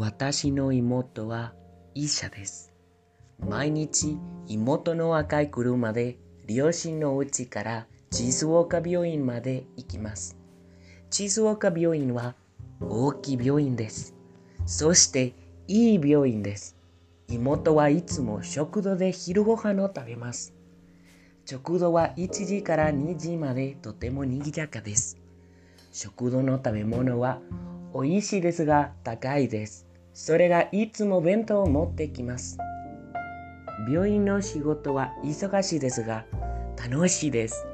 私の妹は医者です。毎日妹の赤い車で両親の家から静岡病院まで行きます。静岡病院は大きい病院です。そしていい病院です。妹はいつも食堂で昼ご飯を食べます。食堂は1時から2時までとても賑やかです。食堂の食べ物は美味しいですが高いです。それがいつも弁当を持ってきます。病院の仕事は忙しいですが楽しいです。